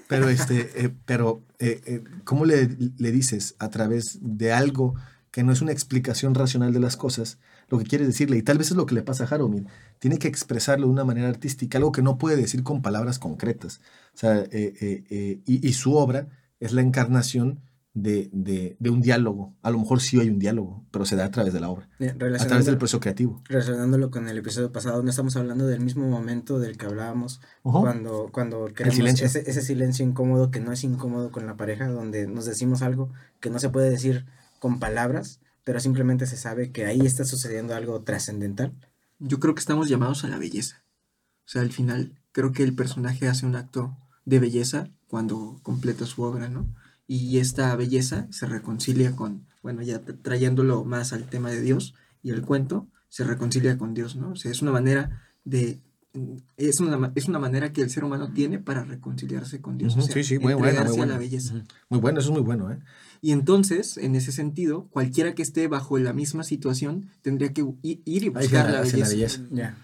pero, este, eh, pero eh, eh, ¿cómo le, le dices a través de algo que no es una explicación racional de las cosas, lo que quieres decirle? Y tal vez es lo que le pasa a Jaromir, tiene que expresarlo de una manera artística, algo que no puede decir con palabras concretas. O sea, y su obra es la encarnación de, de, de un diálogo. A lo mejor sí hay un diálogo, pero se da a través de la obra, Eh, a través del proceso creativo. relacionándolo con el episodio pasado, no estamos hablando del mismo momento del que hablábamos cuando, cuando queremos silencio. Ese, ese silencio incómodo que no es incómodo con la pareja, donde nos decimos algo que no se puede decir con palabras, pero simplemente se sabe que ahí está sucediendo algo trascendental. Yo creo que estamos llamados a la belleza. O sea, al final, creo que el personaje hace un acto de belleza cuando completa su obra, ¿no? Y esta belleza se reconcilia con, bueno, ya tra- trayéndolo más al tema de Dios y el cuento, se reconcilia con Dios, ¿no? O sea, es una manera de... Es una, es una manera que el ser humano tiene para reconciliarse con Dios. o Ujú, sea, sí, sí, muy buena, muy buena. la belleza. Muy bueno, eso es muy bueno, ¿eh? Y entonces, en ese sentido, cualquiera que esté bajo la misma situación tendría que ir y buscar la belleza. Ya.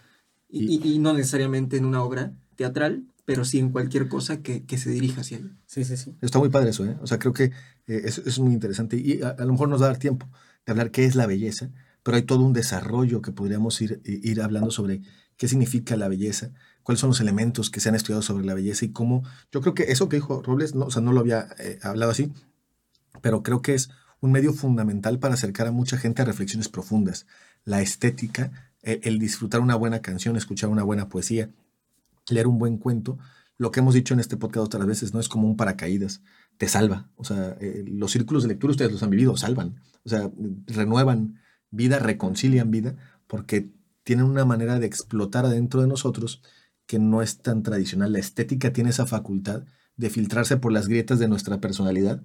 Y, y- y no necesariamente en una obra teatral, pero sí en cualquier cosa que, que se dirija hacia allá. Sí, sí, sí. Está muy padre eso, ¿eh? O sea, creo que eh, es, es muy interesante. Y a, a lo mejor nos va a dar tiempo de hablar qué es la belleza, pero hay todo un desarrollo que podríamos ir, ir hablando sobre qué significa la belleza, cuáles son los elementos que se han estudiado sobre la belleza y cómo. Yo creo que eso que dijo Robles, no, o sea, no lo había eh, hablado así, pero creo que es un medio fundamental para acercar a mucha gente a reflexiones profundas. La estética, eh, el disfrutar una buena canción, escuchar una buena poesía, leer un buen cuento, lo que hemos dicho en este podcast otras veces, ¿no? Es como un paracaídas, te salva. O sea, eh, los círculos de lectura ustedes los han vivido, salvan. O sea, renuevan vida, reconcilian vida, porque tienen una manera de explotar adentro de nosotros que no es tan tradicional. La estética tiene esa facultad de filtrarse por las grietas de nuestra personalidad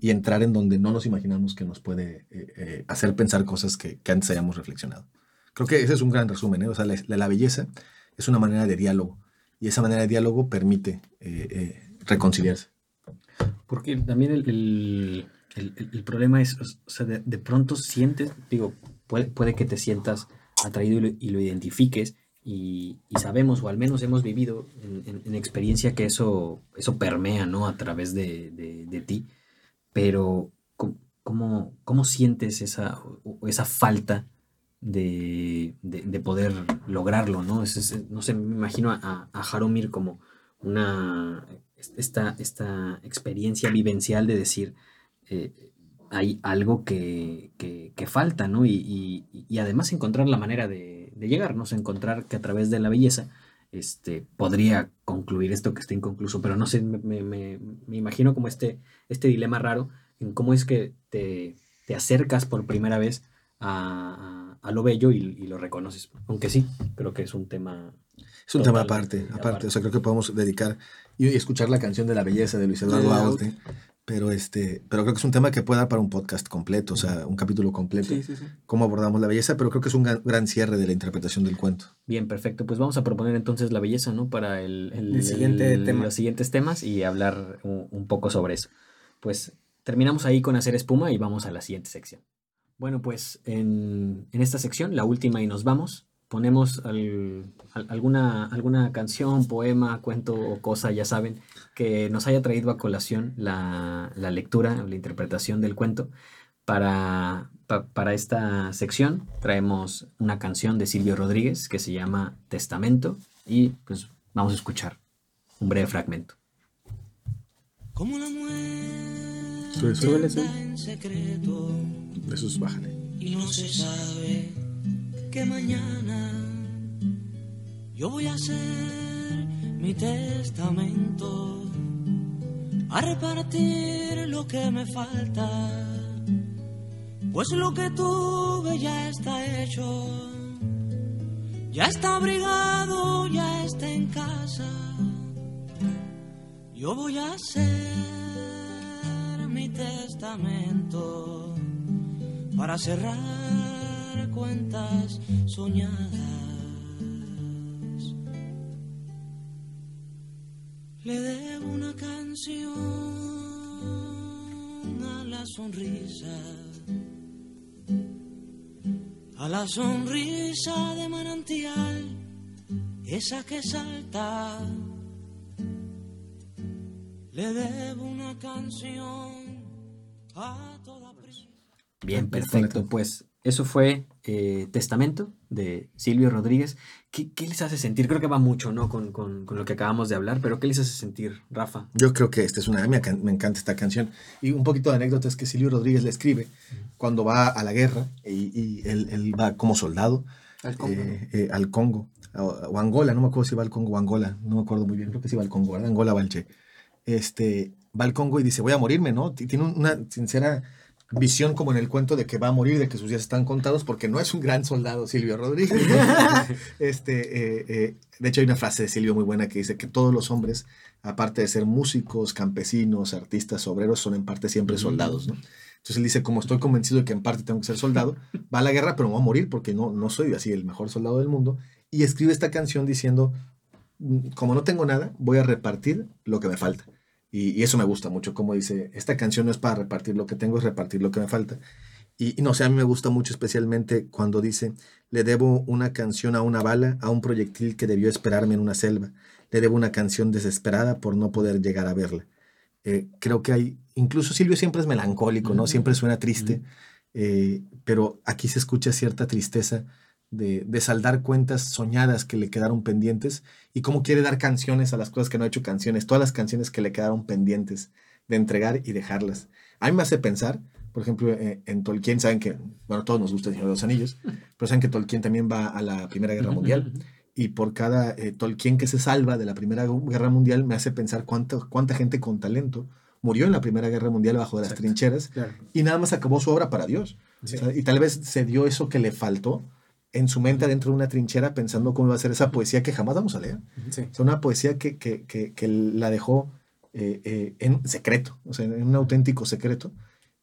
y entrar en donde no nos imaginamos que nos puede eh, eh, hacer pensar cosas que, antes hayamos reflexionado. Creo que ese es un gran resumen. O sea, la belleza es una manera de diálogo y esa manera de diálogo permite eh, eh, reconciliarse. Porque también el, el- el- problema es, o sea, de, pronto sientes, digo, puede, puede que te sientas atraído y lo, identifiques y, y sabemos, o al menos hemos vivido en, en- en experiencia que eso, eso permea, ¿no? A través de, de- ti, pero ¿cómo, cómo, sientes esa, esa falta de, de- de poder lograrlo, ¿no? Es- es- no sé, me imagino a, a Jaromir como una esta, esta experiencia vivencial de decir eh, hay algo que, que- falta, ¿no? Y, y- y además encontrar la manera de, de llegar, ¿no? O encontrar que a través de la belleza este, podría concluir esto que está inconcluso, pero no sé, me, me- me- imagino como este, este dilema raro en cómo es que te, te acercas por primera vez a- a lo bello y, y lo reconoces, aunque sí, creo que es un tema Es un tema aparte, aparte. aparte. O sea, creo que podemos dedicar y, y escuchar la canción de la belleza de Luis Eduardo Aute. Pero, este, pero creo que es un tema que puede dar para un podcast completo, o sea, un capítulo completo. Sí, sí, sí. Cómo abordamos la belleza, pero creo que es un gran, gran cierre de la interpretación del cuento. Bien, perfecto. Pues vamos a proponer entonces la belleza, ¿no? Para el, el- El siguiente el- tema. los siguientes temas y hablar un, un poco sobre eso. Pues terminamos ahí con hacer espuma y vamos a la siguiente sección. Bueno, pues en, en esta sección, la última y nos vamos, ponemos al- al- alguna, alguna canción, poema, cuento o cosa, ya saben, que nos haya traído a colación la, la lectura, la interpretación del cuento. Para, pa- para esta sección traemos una canción de Silvio Rodríguez que se llama Testamento y pues vamos a escuchar un breve fragmento. Como la muerte Sube, súbele, sube. anda en secreto Y no se sabe que mañana yo voy a hacer mi testamento a repartir lo que me falta, pues lo que tuve ya está hecho, ya está abrigado, ya está en casa. Yo voy a hacer mi testamento para cerrar cuentas soñadas. Le debo una canción a la sonrisa, a la sonrisa de manantial, esa que salta. Le debo una canción a. Bien, perfecto. Pues eso fue eh, Testamento de Silvio Rodríguez. ¿Qué, qué les hace sentir? Creo que va mucho, ¿no? Con, con- con lo que acabamos de hablar, pero ¿qué les hace sentir, Rafa? Yo creo que esta es una. Me, me encanta esta canción. Y un poquito de anécdota es que Silvio Rodríguez le escribe cuando va a la guerra y, y él, él va como soldado Al Congo, eh, eh, al Congo o, Angola, no me acuerdo si va al Congo o Angola, no me acuerdo muy bien, creo que sí va al Congo, ¿verdad? Angola va al Che. Este, va al Congo y dice, voy a morirme, ¿no? Tiene una sincera visión como en el cuento de que va a morir, de que sus días están contados, porque no es un gran soldado Silvio Rodríguez. ¿no? este, eh, eh, de hecho, hay una frase de Silvio muy buena que dice que todos los hombres, aparte de ser músicos, campesinos, artistas, obreros, son en parte siempre soldados, ¿no? Entonces él dice, como estoy convencido de que en parte tengo que ser soldado, va a la guerra, pero me voy a morir porque no, no soy así el mejor soldado del mundo. Y escribe esta canción diciendo, "Mm, como no tengo nada, voy a repartir lo que me falta. Y, y eso me gusta mucho, como dice, esta canción no es para repartir lo que tengo, es repartir lo que me falta. Y, y no sé, a mí me gusta mucho especialmente cuando dice, le debo una canción a una bala, a un proyectil que debió esperarme en una selva. Le debo una canción desesperada por no poder llegar a verla. Eh, creo que hay, incluso Silvio siempre es melancólico, ¿no? Siempre suena triste, eh, pero aquí se escucha cierta tristeza de, de saldar cuentas soñadas que le quedaron pendientes y cómo quiere dar canciones a las cosas que no ha hecho canciones, todas las canciones que le quedaron pendientes de entregar y dejarlas. A mí me hace pensar, por ejemplo, eh, en Tolkien, saben que, bueno, todos nos gusta el Señor de los Anillos, pero saben que Tolkien también va a la Primera Guerra Mundial y por cada eh, Tolkien que se salva de la Primera Guerra Mundial me hace pensar cuánta, cuánta gente con talento murió en la Primera Guerra Mundial bajo de las Exacto. trincheras Claro. y nada más acabó su obra para Dios. Sí. O sea, y tal vez se dio eso que le faltó en su mente dentro de una trinchera pensando cómo iba a ser esa poesía que jamás vamos a leer. Sí. Sea, una poesía que, que, que, que la dejó eh, eh, en secreto, o sea, en un auténtico secreto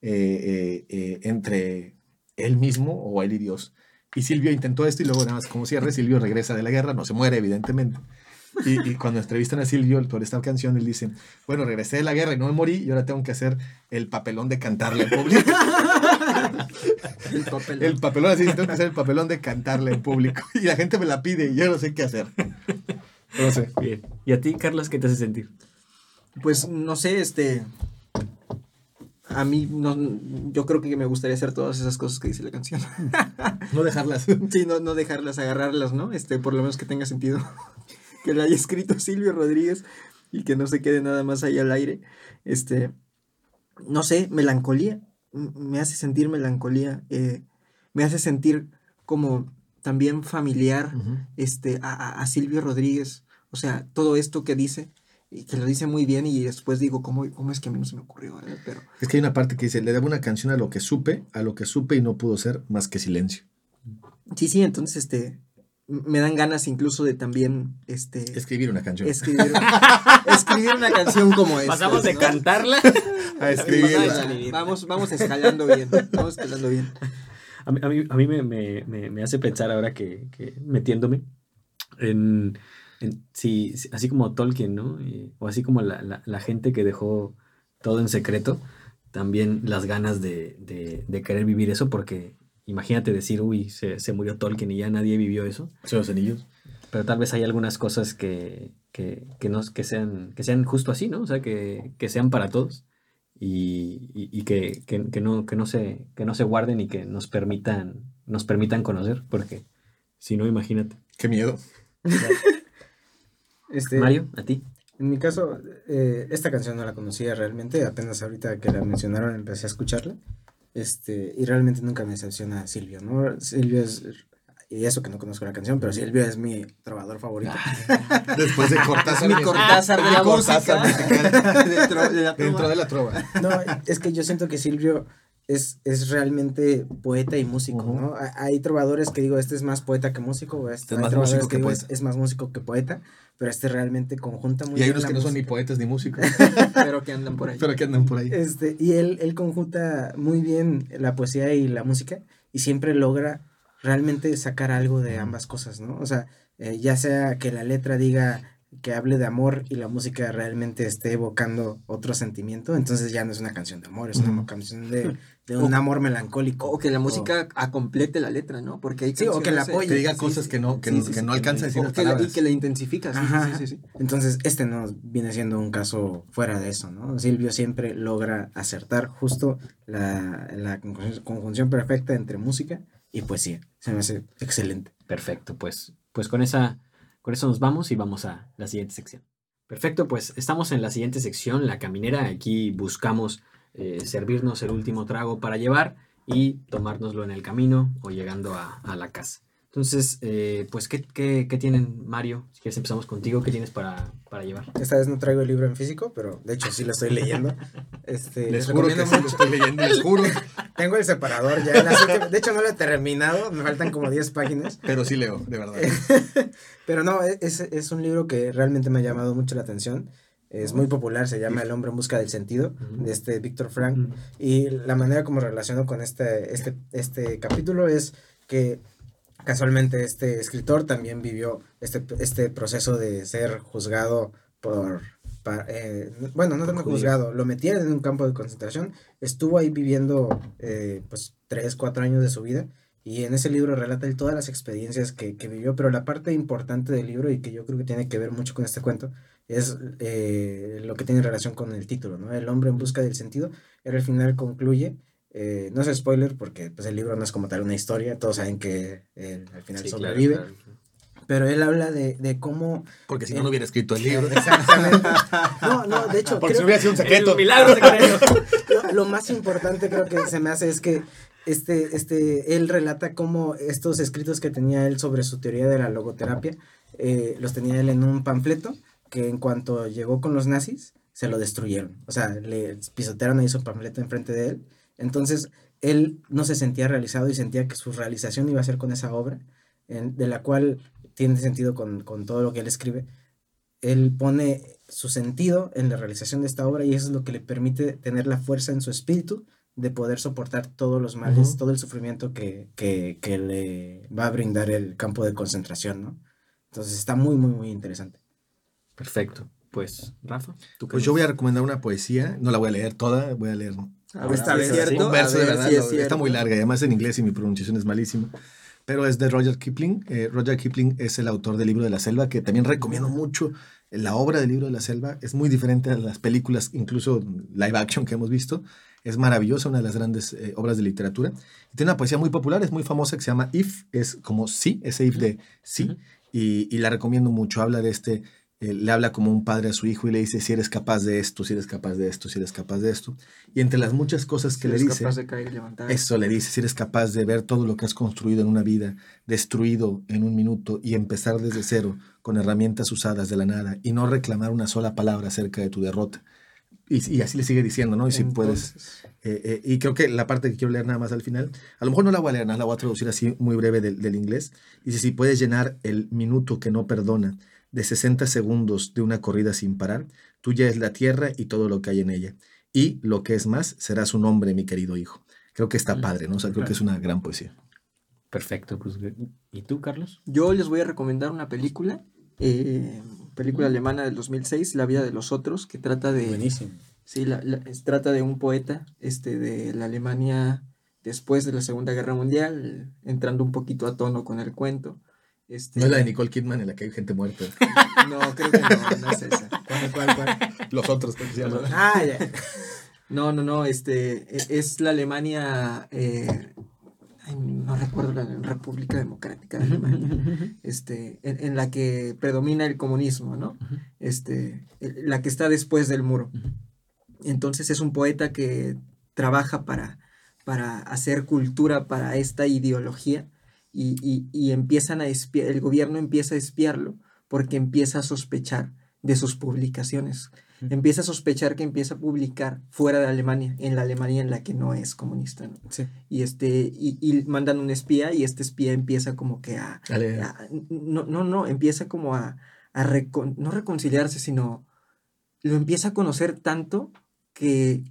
eh, eh, eh, entre él mismo o él y Dios. Y Silvio intentó esto y luego nada más como cierre, Silvio regresa de la guerra, no se muere evidentemente. Y, y cuando entrevistan a Silvio por esta canción, él dice, bueno, regresé de la guerra y no me morí y ahora tengo que hacer el papelón de cantarle en público. El papel. el papelón así, tengo que hacer el papelón de cantarle en público. Y la gente me la pide y yo no sé qué hacer. No sé. Bien. ¿Y a ti, Carlos, qué te hace sentir? Pues no sé, este. A mí, no, yo creo que me gustaría hacer todas esas cosas que dice la canción. No dejarlas. Sí, no, no dejarlas, agarrarlas, ¿no? Este, por lo menos que tenga sentido. que la haya escrito Silvio Rodríguez y que no se quede nada más ahí al aire. Este, no sé, melancolía. Me hace sentir melancolía. eh, me hace sentir como también familiar este, a, a- Silvio Rodríguez. O sea, todo esto que dice, y que lo dice muy bien, y después digo, ¿cómo, cómo es que a mí no se me ocurrió? verdad? Pero Es que hay una parte que dice, le debo una canción a lo que supe, a lo que supe y no pudo ser más que silencio. sí, sí, entonces este, me dan ganas incluso de también este, Escribir una canción. escribir, escribir una canción como esta. Pasamos de ¿no? cantarla a escribirla. escribir. Vamos, vamos escalando bien. Vamos escalando bien. A mí, a mí, a mí me, me- me- me hace pensar ahora que, que metiéndome en, en si, si- así como Tolkien, ¿no? Y- o así como la, la- la gente que dejó todo en secreto, también las ganas de, de- de querer vivir eso, porque imagínate decir, uy, se, se murió Tolkien y ya nadie vivió eso, Son los anillos. pero tal vez hay algunas cosas que, que, que, nos, que, sean, que sean justo así, ¿no? O sea, que, que sean para todos y, y- y que, que- que no, que, no se, que no se guarden y que nos permitan, nos permitan conocer, porque si no, imagínate. Qué miedo. Este, Mario, a ti. En mi caso, eh, esta canción no la conocía realmente, apenas ahorita que la mencionaron empecé a escucharla, este, y realmente nunca me decepciona Silvio, ¿no? Silvio es, y eso que no conozco la canción, pero Silvio es mi trovador favorito. Después de Cortázar. mi Cortázar de la Cortázar la Dentro de la trova. No, es que yo siento que Silvio es, es realmente poeta y músico. ¿no? Ha- Hay trovadores que digo, este es más poeta que músico, o este, Es hay más trovadores músico que digo, es, poeta. es más músico que poeta, pero este realmente conjunta muy Y hay bien unos que no son ni poetas ni músicos, Pero que andan por ahí. pero que andan por ahí. Este, y él, él conjunta muy bien la poesía y la música y siempre logra realmente sacar algo de ambas cosas, ¿no? O sea, eh, ya sea que la letra diga que hable de amor y la música realmente esté evocando otro sentimiento, entonces ya no es una canción de amor, es una canción de, de un amor melancólico. O que la música acomplete la letra, ¿no? Porque hay Sí, o que la canciones, eh, apoye. Que diga Sí, cosas sí. que no, que, Sí, no- sí, que sí, no alcanza a decir las que la- y que la intensifica. Sí, Ajá. sí, sí, sí. Entonces, este no viene siendo un caso fuera de eso, ¿no? Silvio siempre logra acertar justo la, la conjunción- conjunción perfecta entre música y poesía. Se me hace excelente. Perfecto, pues, pues con, esa, con eso nos vamos y vamos a la siguiente sección. Perfecto, pues estamos en la siguiente sección, la caminera. Aquí buscamos eh, servirnos el último trago para llevar y tomárnoslo en el camino o llegando a la casa. Entonces, eh, pues, ¿qué, qué, qué tienen, Mario? Si quieres empezamos contigo, ¿qué tienes para, para llevar? Esta vez no traigo el libro en físico, pero de hecho sí lo estoy leyendo. Este, Les juro que sí lo estoy leyendo, les juro. Tengo el separador ya. en últimas- de hecho, no lo he terminado, me faltan como 10 páginas. Pero sí leo, de verdad. Pero no, e- es, es un libro que realmente me ha llamado mucho la atención. Es muy popular, se llama El hombre en busca del sentido, de este Víctor Frank. Y la manera como relaciono con este, este, este capítulo es que casualmente este escritor también vivió este, este proceso de ser juzgado por... eh, bueno, no tanto juzgado, lo metieron en un campo de concentración, estuvo ahí viviendo eh, pues tres, cuatro años de su vida y en ese libro relata él todas las experiencias que, que vivió, pero la parte importante del libro y que yo creo que tiene que ver mucho con este cuento es eh, lo que tiene relación con el título, ¿no? El hombre en busca del sentido. Él al final concluye, eh, no es spoiler porque pues, el libro no es como tal una historia, todos saben que él al final Sí, sobrevive, claro. pero él habla de, de cómo... Porque si no, no hubiera escrito el libro. Exactamente. No, no, de hecho... Porque si creo- hubiera sido un secreto. El milagro secreto. lo, lo más importante creo que se me hace es que este, este, él relata cómo estos escritos que tenía él sobre su teoría de la logoterapia, eh, los tenía él en un panfleto que en cuanto llegó con los nazis, se lo destruyeron. O sea, le pisotearon ahí su panfleto enfrente de él. Entonces, él no se sentía realizado y sentía que su realización iba a ser con esa obra, en- de la cual tiene sentido con, con todo lo que él escribe. Él pone su sentido en la realización de esta obra y eso es lo que le permite tener la fuerza en su espíritu de poder soportar todos los males, todo el sufrimiento que, que, que le va a brindar el campo de concentración, ¿no? Entonces está muy, muy, muy interesante. Perfecto. Pues, Rafa, ¿tú qué Pues yo voy a recomendar una poesía, no la voy a leer toda, voy a leer A ver Esta si vez es sí. cierto. un verso de ver verdad, si es está muy larga y además en inglés y mi pronunciación es malísima. Pero es de Roger Kipling. Eh, Roger Kipling es el autor del libro de la selva, que también recomiendo mucho. La obra del libro de la selva es muy diferente a las películas, incluso live action que hemos visto. Es maravillosa, una de las grandes eh, obras de literatura. Y tiene una poesía muy popular, es muy famosa, que se llama If, es como sí, ese if de sí. Ujú. y, y la recomiendo mucho. Habla de este, le habla como un padre a su hijo y le dice si eres capaz de esto, si eres capaz de esto, si eres capaz de esto. Y entre las muchas cosas que Si le eres dice... capaz de caer y levantar. Eso le dice, si eres capaz de ver todo lo que has construido en una vida, destruido en un minuto y empezar desde cero con herramientas usadas de la nada y no reclamar una sola palabra acerca de tu derrota. Y, y así le sigue diciendo, ¿no? Y si puedes... Entonces, eh, eh, y creo que la parte que quiero leer nada más al final, a lo mejor no la voy a leer, nada, la voy a traducir así muy breve del, del inglés. Dice, si puedes llenar el minuto que no perdona de 60 segundos de una corrida sin parar, tuya es la tierra y todo lo que hay en ella. Y lo que es más, serás un hombre, mi querido hijo. Creo que está padre, ¿no? O sea, creo que es una gran poesía. Perfecto. Pues, ¿Y tú, Carlos? Yo les voy a recomendar una película, eh, película alemana del 2006, La vida de los otros, que trata de... Buenísimo. Sí, la- la- es- trata de un poeta este, de la Alemania después de la Segunda Guerra Mundial, entrando un poquito a tono con el cuento. Este, No es la de Nicole Kidman en la que hay gente muerta. No, creo que no, no es esa. ¿Cuál, cuál, cuál? Los otros, ¿cómo se? Ah, ya. No, no, no, este, e- es la Alemania, eh, ay, no recuerdo la República Democrática de Alemania, este, en, en la que predomina el comunismo, ¿no? Este, la que está después del muro. Entonces es un poeta que trabaja para, para hacer cultura para esta ideología y, y, y empiezan a espiar, el gobierno empieza a espiarlo porque empieza a sospechar de sus publicaciones. Empieza a sospechar que empieza a publicar fuera de Alemania, en la Alemania en la que no es comunista. ¿no? Sí. Y, este, y, y mandan un espía y este espía empieza como que a- no, no, no, empieza como a, a recon- no reconciliarse, sino lo empieza a conocer tanto que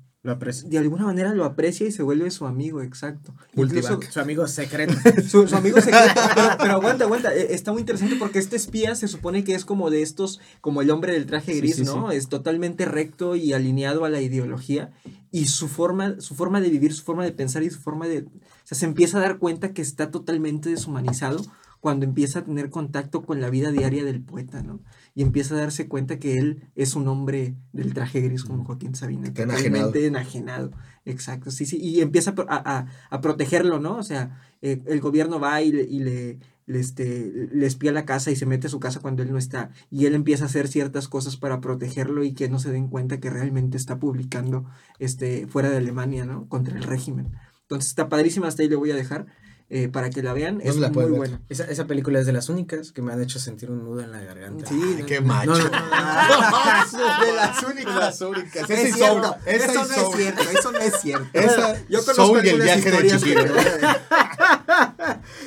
Lo de alguna manera lo aprecia y se vuelve su amigo, exacto. Incluso. Su amigo secreto. su, su amigo secreto. Pero, pero aguanta, aguanta. eh, Está muy interesante porque este espía se supone que es como de estos, como el hombre del traje gris, sí, ¿no? Es totalmente recto y alineado a la ideología. Y su forma, su forma de vivir, su forma de pensar y su forma de. O sea, se empieza a dar cuenta que está totalmente deshumanizado cuando empieza a tener contacto con la vida diaria del poeta, ¿no? Y empieza a darse cuenta que él es un hombre del traje gris como Joaquín Sabina. Está enajenado. enajenado. Exacto, sí, sí. Y empieza a a, a- protegerlo, ¿no? O sea, eh, el gobierno va y le, y le, le, este, le espía la casa y se mete a su casa cuando él no está. Y él empieza a hacer ciertas cosas para protegerlo y que no se den cuenta que realmente está publicando este, fuera de Alemania, ¿no? Contra el régimen. Entonces está padrísima, hasta ahí le voy a dejar eh, para que la vean. Es la muy ver? buena. Esa, esa película es de las únicas que me han hecho sentir un nudo en la garganta. Sí, Ay, no, qué no, macho. no, no, de las únicas. De las únicas. Es cierto, Soul. Esa eso no es cierto, eso no es cierto. Esa, Yo conozco Soul y el viaje de Chihiro.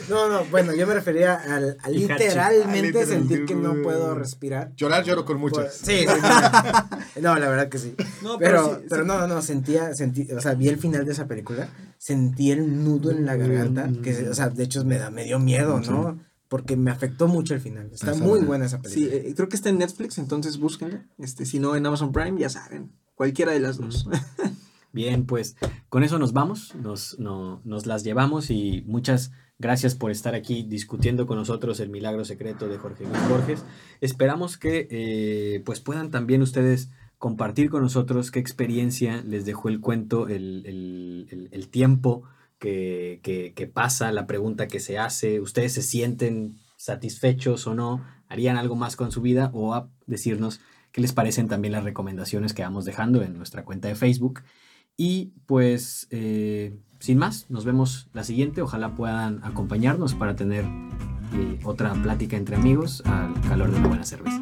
No, no, bueno, yo me refería al, a literalmente Ah, sentir que no puedo respirar. Llorar lloro con muchos. Pues, sí, sí. No, la verdad que sí. No, Pero, sí, pero sí. no, no, no, sentía, sentí, o sea, vi el final de esa película, sentí el nudo en la garganta, que, o sea, de hecho me, da, me dio miedo, ¿no? Porque me afectó mucho el final. Está muy buena. esa Sí, película. eh, creo que está en Netflix, entonces búsquenla. Este, si no, en Amazon Prime, ya saben. Cualquiera de las dos. Bien, pues con eso nos vamos, nos, no- nos las llevamos y muchas gracias por estar aquí discutiendo con nosotros el milagro secreto de Jorge Luis Borges. Esperamos que eh, pues puedan también ustedes compartir con nosotros qué experiencia les dejó el cuento, el, el- el- tiempo que, que- pasa, la pregunta que se hace, ustedes se sienten satisfechos o no, harían algo más con su vida o decirnos qué les parecen también las recomendaciones que vamos dejando en nuestra cuenta de Facebook. Y pues, eh, sin más, nos vemos la siguiente. Ojalá puedan acompañarnos para tener eh, otra plática entre amigos al calor de una buena cerveza.